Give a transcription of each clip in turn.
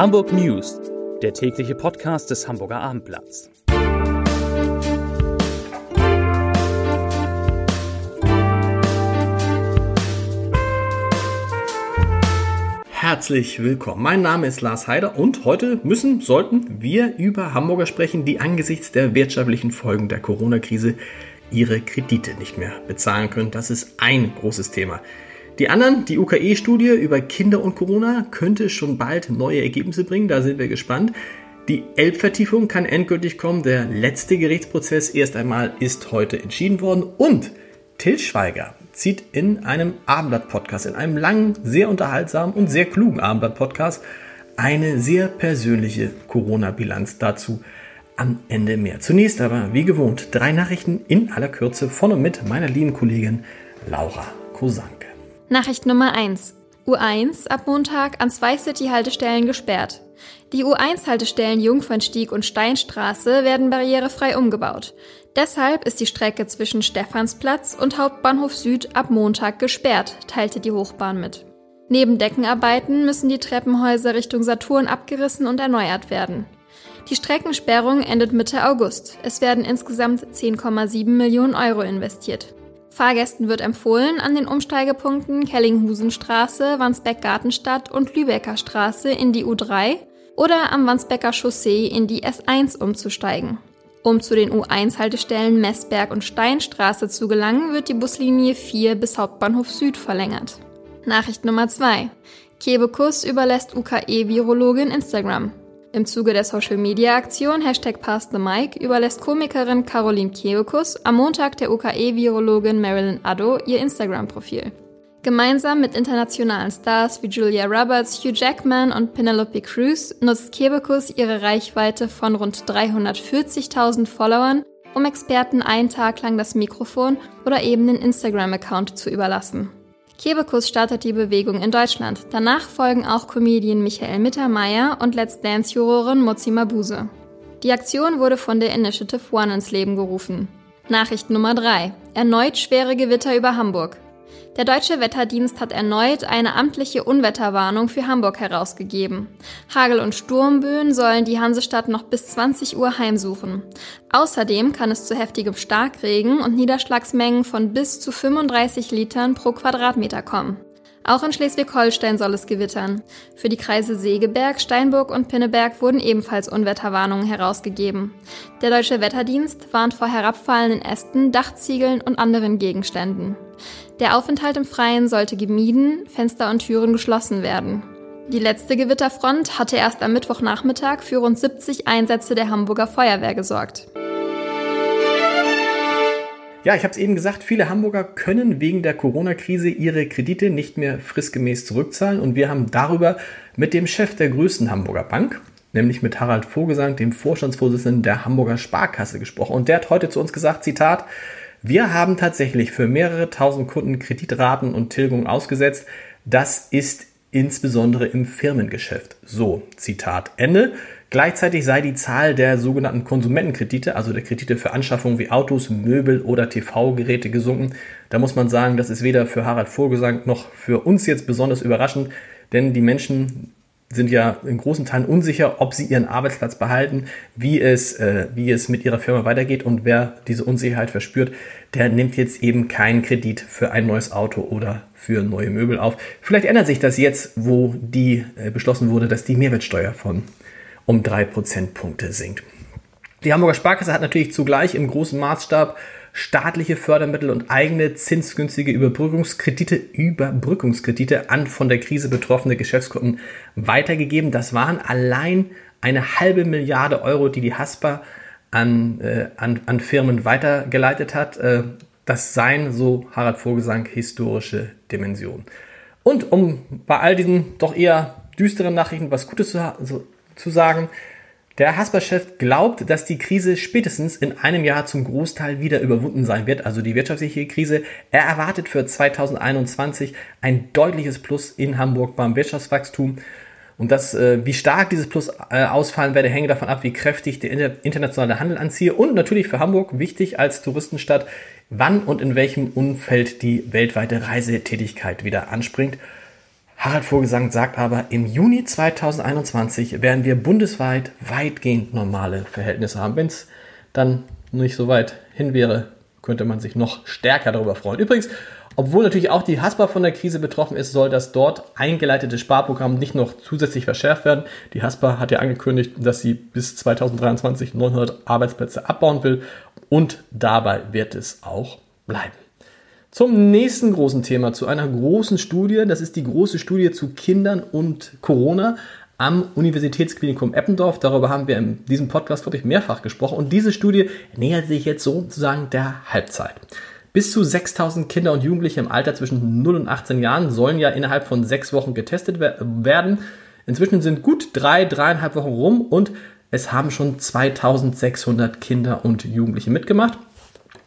Hamburg News, der tägliche Podcast des Hamburger Abendblatts. Herzlich willkommen. Mein Name ist Lars Heider und heute müssen, sollten wir über Hamburger sprechen, die angesichts der wirtschaftlichen Folgen der Corona-Krise ihre Kredite nicht mehr bezahlen können. Das ist ein großes Thema. Die anderen, die UKE-Studie über Kinder und Corona, könnte schon bald neue Ergebnisse bringen. Da sind wir gespannt. Die Elbvertiefung kann endgültig kommen. Der letzte Gerichtsprozess erst einmal ist heute entschieden worden. Und Till Schweiger zieht in einem Abendblatt-Podcast, in einem langen, sehr unterhaltsamen und sehr klugen Abendblatt-Podcast eine sehr persönliche Corona-Bilanz dazu am Ende mehr. Zunächst aber, wie gewohnt, drei Nachrichten in aller Kürze von und mit meiner lieben Kollegin Laura Kosank. Nachricht Nummer 1. U1 ab Montag an zwei City-Haltestellen gesperrt. Die U1-Haltestellen Jungfernstieg und Steinstraße werden barrierefrei umgebaut. Deshalb ist die Strecke zwischen Stephansplatz und Hauptbahnhof Süd ab Montag gesperrt, teilte die Hochbahn mit. Neben Deckenarbeiten müssen die Treppenhäuser Richtung Saturn abgerissen und erneuert werden. Die Streckensperrung endet Mitte August. Es werden insgesamt 10,7 Millionen Euro investiert. Fahrgästen wird empfohlen, an den Umsteigepunkten Kellinghusenstraße, Wandsbeck-Gartenstadt und Lübecker Straße in die U3 oder am Wandsbecker Chaussee in die S1 umzusteigen. Um zu den U1-Haltestellen Messberg und Steinstraße zu gelangen, wird die Buslinie 4 bis Hauptbahnhof Süd verlängert. Nachricht Nummer 2. Kebekus überlässt UKE-Virologin Instagram. Im Zuge der Social-Media-Aktion Hashtag PassTheMic überlässt Komikerin Caroline Kebekus am Montag der UKE-Virologin Marilyn Addo ihr Instagram-Profil. Gemeinsam mit internationalen Stars wie Julia Roberts, Hugh Jackman und Penelope Cruz nutzt Kebekus ihre Reichweite von rund 340.000 Followern, um Experten einen Tag lang das Mikrofon oder eben den Instagram-Account zu überlassen. Kebekus startet die Bewegung in Deutschland. Danach folgen auch Comedian Michael Mittermeier und Let's Dance-Jurorin Mozi Mabuse. Die Aktion wurde von der Initiative One ins Leben gerufen. Nachricht Nummer 3. Erneut schwere Gewitter über Hamburg. Der Deutsche Wetterdienst hat erneut eine amtliche Unwetterwarnung für Hamburg herausgegeben. Hagel- und Sturmböen sollen die Hansestadt noch bis 20 Uhr heimsuchen. Außerdem kann es zu heftigem Starkregen und Niederschlagsmengen von bis zu 35 Litern pro Quadratmeter kommen. Auch in Schleswig-Holstein soll es gewittern. Für die Kreise Segeberg, Steinburg und Pinneberg wurden ebenfalls Unwetterwarnungen herausgegeben. Der Deutsche Wetterdienst warnt vor herabfallenden Ästen, Dachziegeln und anderen Gegenständen. Der Aufenthalt im Freien sollte gemieden, Fenster und Türen geschlossen werden. Die letzte Gewitterfront hatte erst am Mittwochnachmittag für rund 70 Einsätze der Hamburger Feuerwehr gesorgt. Ja, ich habe es eben gesagt, viele Hamburger können wegen der Corona-Krise ihre Kredite nicht mehr fristgemäß zurückzahlen und wir haben darüber mit dem Chef der größten Hamburger Bank, nämlich mit Harald Vogelsang, dem Vorstandsvorsitzenden der Hamburger Sparkasse gesprochen und der hat heute zu uns gesagt, Zitat, wir haben tatsächlich für mehrere tausend Kunden Kreditraten und Tilgungen ausgesetzt. Das ist insbesondere im Firmengeschäft. So, Zitat Ende. Gleichzeitig sei die Zahl der sogenannten Konsumentenkredite, also der Kredite für Anschaffungen wie Autos, Möbel oder TV-Geräte gesunken. Da muss man sagen, das ist weder für Harald Vorgesang noch für uns jetzt besonders überraschend, denn die Menschen sind ja in großen Teilen unsicher, ob sie ihren Arbeitsplatz behalten, wie es, äh, wie es mit ihrer Firma weitergeht und wer diese Unsicherheit verspürt, der nimmt jetzt eben keinen Kredit für ein neues Auto oder für neue Möbel auf. Vielleicht ändert sich das jetzt, wo die äh, beschlossen wurde, dass die Mehrwertsteuer von um drei Prozentpunkte sinkt. Die Hamburger Sparkasse hat natürlich zugleich im großen Maßstab staatliche Fördermittel und eigene zinsgünstige Überbrückungskredite, Überbrückungskredite an von der Krise betroffene Geschäftskunden weitergegeben. Das waren allein eine halbe Milliarde Euro, die die Haspa an, äh, an, an Firmen weitergeleitet hat. Äh, das seien, so Harald Vogelsang, historische Dimensionen. Und um bei all diesen doch eher düsteren Nachrichten was Gutes zu, also zu sagen. Der Hasper-Chef glaubt, dass die Krise spätestens in einem Jahr zum Großteil wieder überwunden sein wird, also die wirtschaftliche Krise. Er erwartet für 2021 ein deutliches Plus in Hamburg beim Wirtschaftswachstum. Und das, äh, wie stark dieses Plus äh, ausfallen werde, hänge davon ab, wie kräftig der internationale Handel anziehe. Und natürlich für Hamburg wichtig als Touristenstadt, wann und in welchem Umfeld die weltweite Reisetätigkeit wieder anspringt. Harald Vogelsang sagt aber, im Juni 2021 werden wir bundesweit weitgehend normale Verhältnisse haben. Wenn es dann nicht so weit hin wäre, könnte man sich noch stärker darüber freuen. Übrigens, obwohl natürlich auch die Haspa von der Krise betroffen ist, soll das dort eingeleitete Sparprogramm nicht noch zusätzlich verschärft werden. Die Haspa hat ja angekündigt, dass sie bis 2023 900 Arbeitsplätze abbauen will und dabei wird es auch bleiben. Zum nächsten großen Thema, zu einer großen Studie. Das ist die große Studie zu Kindern und Corona am Universitätsklinikum Eppendorf. Darüber haben wir in diesem Podcast, glaube ich, mehrfach gesprochen. Und diese Studie nähert sich jetzt sozusagen der Halbzeit. Bis zu 6000 Kinder und Jugendliche im Alter zwischen 0 und 18 Jahren sollen ja innerhalb von sechs Wochen getestet werden. Inzwischen sind gut drei, dreieinhalb Wochen rum und es haben schon 2600 Kinder und Jugendliche mitgemacht.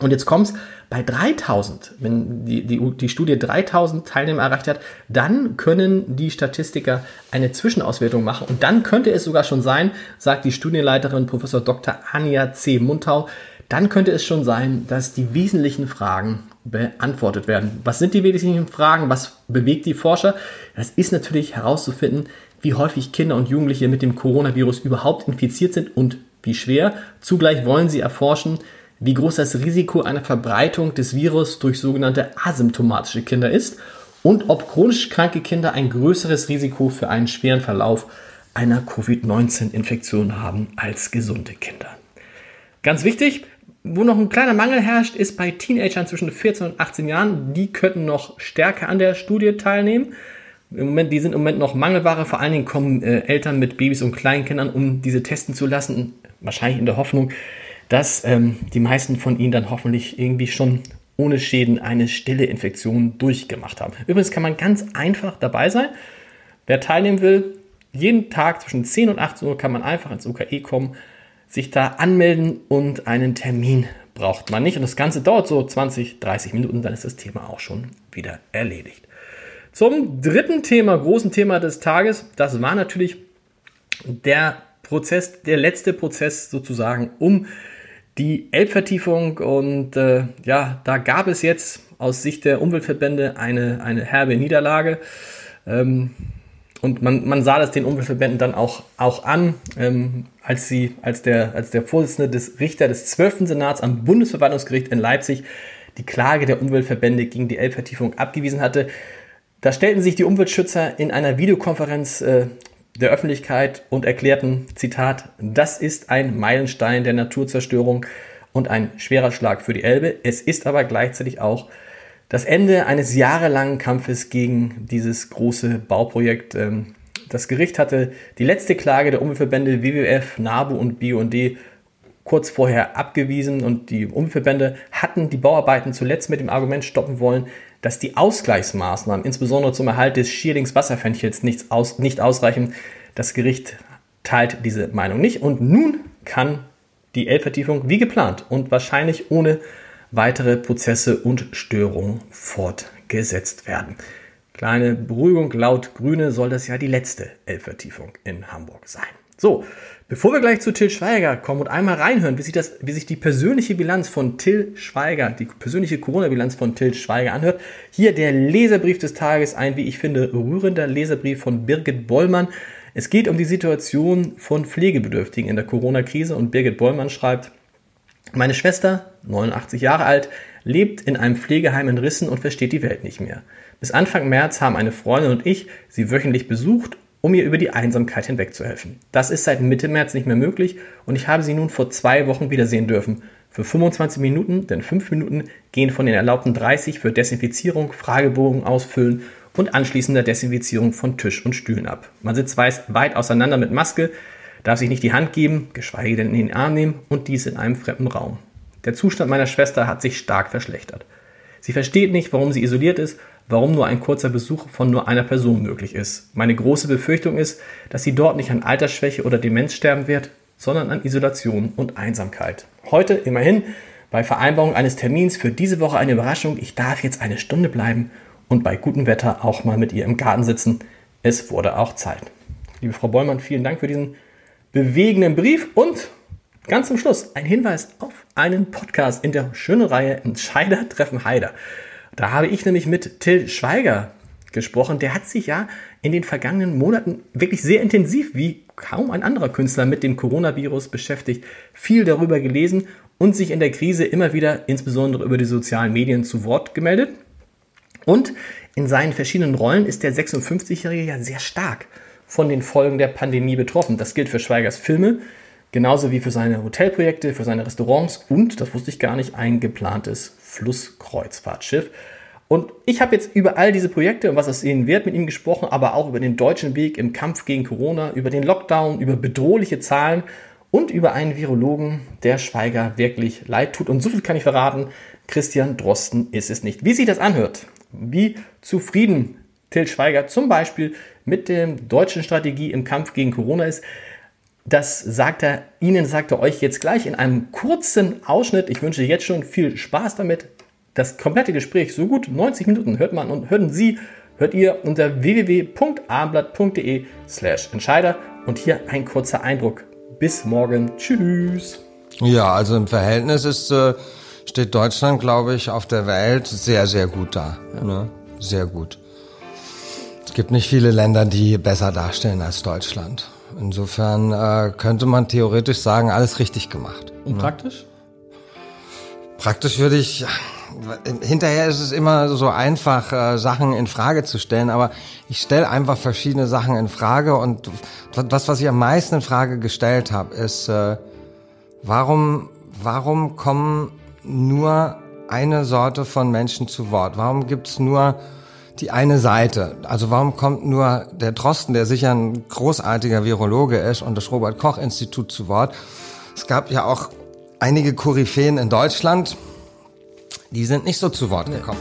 Und jetzt kommt's bei 3000, wenn die, die, die Studie 3000 Teilnehmer erreicht hat, dann können die Statistiker eine Zwischenauswertung machen. Und dann könnte es sogar schon sein, sagt die Studienleiterin Professor Dr. Anja C. Muntau, dann könnte es schon sein, dass die wesentlichen Fragen beantwortet werden. Was sind die wesentlichen Fragen? Was bewegt die Forscher? Das ist natürlich herauszufinden, wie häufig Kinder und Jugendliche mit dem Coronavirus überhaupt infiziert sind und wie schwer. Zugleich wollen sie erforschen, wie groß das Risiko einer Verbreitung des Virus durch sogenannte asymptomatische Kinder ist und ob chronisch kranke Kinder ein größeres Risiko für einen schweren Verlauf einer Covid-19-Infektion haben als gesunde Kinder. Ganz wichtig, wo noch ein kleiner Mangel herrscht, ist bei Teenagern zwischen 14 und 18 Jahren. Die könnten noch stärker an der Studie teilnehmen. Im Moment, die sind im Moment noch Mangelware. Vor allen Dingen kommen äh, Eltern mit Babys und Kleinkindern, um diese testen zu lassen. Wahrscheinlich in der Hoffnung, dass ähm, die meisten von ihnen dann hoffentlich irgendwie schon ohne Schäden eine stille Infektion durchgemacht haben. Übrigens kann man ganz einfach dabei sein. Wer teilnehmen will, jeden Tag zwischen 10 und 18 Uhr kann man einfach ins UKE kommen, sich da anmelden und einen Termin braucht man nicht. Und das Ganze dauert so 20, 30 Minuten, dann ist das Thema auch schon wieder erledigt. Zum dritten Thema, großen Thema des Tages, das war natürlich der Prozess, der letzte Prozess sozusagen um die Elbvertiefung und äh, ja, da gab es jetzt aus Sicht der Umweltverbände eine, eine herbe Niederlage. Ähm, und man, man sah das den Umweltverbänden dann auch, auch an, ähm, als, sie, als, der, als der Vorsitzende des Richter des 12. Senats am Bundesverwaltungsgericht in Leipzig die Klage der Umweltverbände gegen die Elbvertiefung abgewiesen hatte. Da stellten sich die Umweltschützer in einer Videokonferenz äh, der Öffentlichkeit und erklärten, Zitat, das ist ein Meilenstein der Naturzerstörung und ein schwerer Schlag für die Elbe. Es ist aber gleichzeitig auch das Ende eines jahrelangen Kampfes gegen dieses große Bauprojekt. Ähm, das Gericht hatte die letzte Klage der Umweltverbände WWF, NABU und BUND kurz vorher abgewiesen und die Umweltverbände hatten die Bauarbeiten zuletzt mit dem Argument stoppen wollen, dass die Ausgleichsmaßnahmen, insbesondere zum Erhalt des Schierlings-Wasserfenchels, nicht, aus, nicht ausreichen. Das Gericht teilt diese Meinung nicht und nun kann die Elbvertiefung wie geplant und wahrscheinlich ohne weitere Prozesse und Störungen fortgesetzt werden. Kleine Beruhigung, laut Grüne soll das ja die letzte Elbvertiefung in Hamburg sein. So, bevor wir gleich zu Till Schweiger kommen und einmal reinhören, wie sich, das, wie sich die persönliche Bilanz von Till Schweiger, die persönliche Corona-Bilanz von Till Schweiger anhört, hier der Leserbrief des Tages, ein, wie ich finde, rührender Leserbrief von Birgit Bollmann. Es geht um die Situation von Pflegebedürftigen in der Corona-Krise und Birgit Bollmann schreibt, meine Schwester, 89 Jahre alt, lebt in einem Pflegeheim in Rissen und versteht die Welt nicht mehr. Bis Anfang März haben eine Freundin und ich sie wöchentlich besucht um ihr über die Einsamkeit hinwegzuhelfen. Das ist seit Mitte März nicht mehr möglich und ich habe sie nun vor zwei Wochen wiedersehen dürfen. Für 25 Minuten, denn 5 Minuten gehen von den erlaubten 30 für Desinfizierung, Fragebogen ausfüllen und anschließender Desinfizierung von Tisch und Stühlen ab. Man sitzt weit auseinander mit Maske, darf sich nicht die Hand geben, geschweige denn in den Arm nehmen und dies in einem fremden Raum. Der Zustand meiner Schwester hat sich stark verschlechtert. Sie versteht nicht, warum sie isoliert ist warum nur ein kurzer Besuch von nur einer Person möglich ist. Meine große Befürchtung ist, dass sie dort nicht an Altersschwäche oder Demenz sterben wird, sondern an Isolation und Einsamkeit. Heute immerhin bei Vereinbarung eines Termins für diese Woche eine Überraschung. Ich darf jetzt eine Stunde bleiben und bei gutem Wetter auch mal mit ihr im Garten sitzen. Es wurde auch Zeit. Liebe Frau Bollmann, vielen Dank für diesen bewegenden Brief und ganz zum Schluss ein Hinweis auf einen Podcast in der schönen Reihe Entscheider treffen Heider. Da habe ich nämlich mit Till Schweiger gesprochen. Der hat sich ja in den vergangenen Monaten wirklich sehr intensiv, wie kaum ein anderer Künstler, mit dem Coronavirus beschäftigt, viel darüber gelesen und sich in der Krise immer wieder insbesondere über die sozialen Medien zu Wort gemeldet. Und in seinen verschiedenen Rollen ist der 56-Jährige ja sehr stark von den Folgen der Pandemie betroffen. Das gilt für Schweigers Filme, genauso wie für seine Hotelprojekte, für seine Restaurants und, das wusste ich gar nicht, ein geplantes Flusskreuzfahrtschiff. Und ich habe jetzt über all diese Projekte und was es ihnen wert mit ihm gesprochen, aber auch über den deutschen Weg im Kampf gegen Corona, über den Lockdown, über bedrohliche Zahlen und über einen Virologen, der Schweiger wirklich leid tut. Und so viel kann ich verraten, Christian Drosten ist es nicht. Wie sich das anhört, wie zufrieden Till Schweiger zum Beispiel mit der deutschen Strategie im Kampf gegen Corona ist, das sagt er Ihnen, sagt er euch jetzt gleich in einem kurzen Ausschnitt. Ich wünsche jetzt schon viel Spaß damit das komplette Gespräch, so gut 90 Minuten, hört man und hören Sie, hört ihr unter www.abendblatt.de slash Entscheider. Und hier ein kurzer Eindruck. Bis morgen. Tschüss. Ja, also im Verhältnis ist, äh, steht Deutschland, glaube ich, auf der Welt sehr, sehr gut da. Ne? Sehr gut. Es gibt nicht viele Länder, die besser darstellen als Deutschland. Insofern äh, könnte man theoretisch sagen, alles richtig gemacht. Und praktisch? Praktisch würde ich, hinterher ist es immer so einfach, äh, Sachen in Frage zu stellen, aber ich stelle einfach verschiedene Sachen in Frage und das, was ich am meisten in Frage gestellt habe, ist, äh, warum, warum kommen nur eine Sorte von Menschen zu Wort? Warum gibt's nur die eine Seite? Also warum kommt nur der Drosten, der sicher ein großartiger Virologe ist, und das Robert Koch Institut zu Wort? Es gab ja auch einige Koryphäen in Deutschland, die sind nicht so zu Wort gekommen.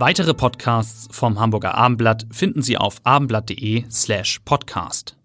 Weitere Podcasts vom Hamburger Abendblatt finden Sie auf abendblatt.de slash podcast.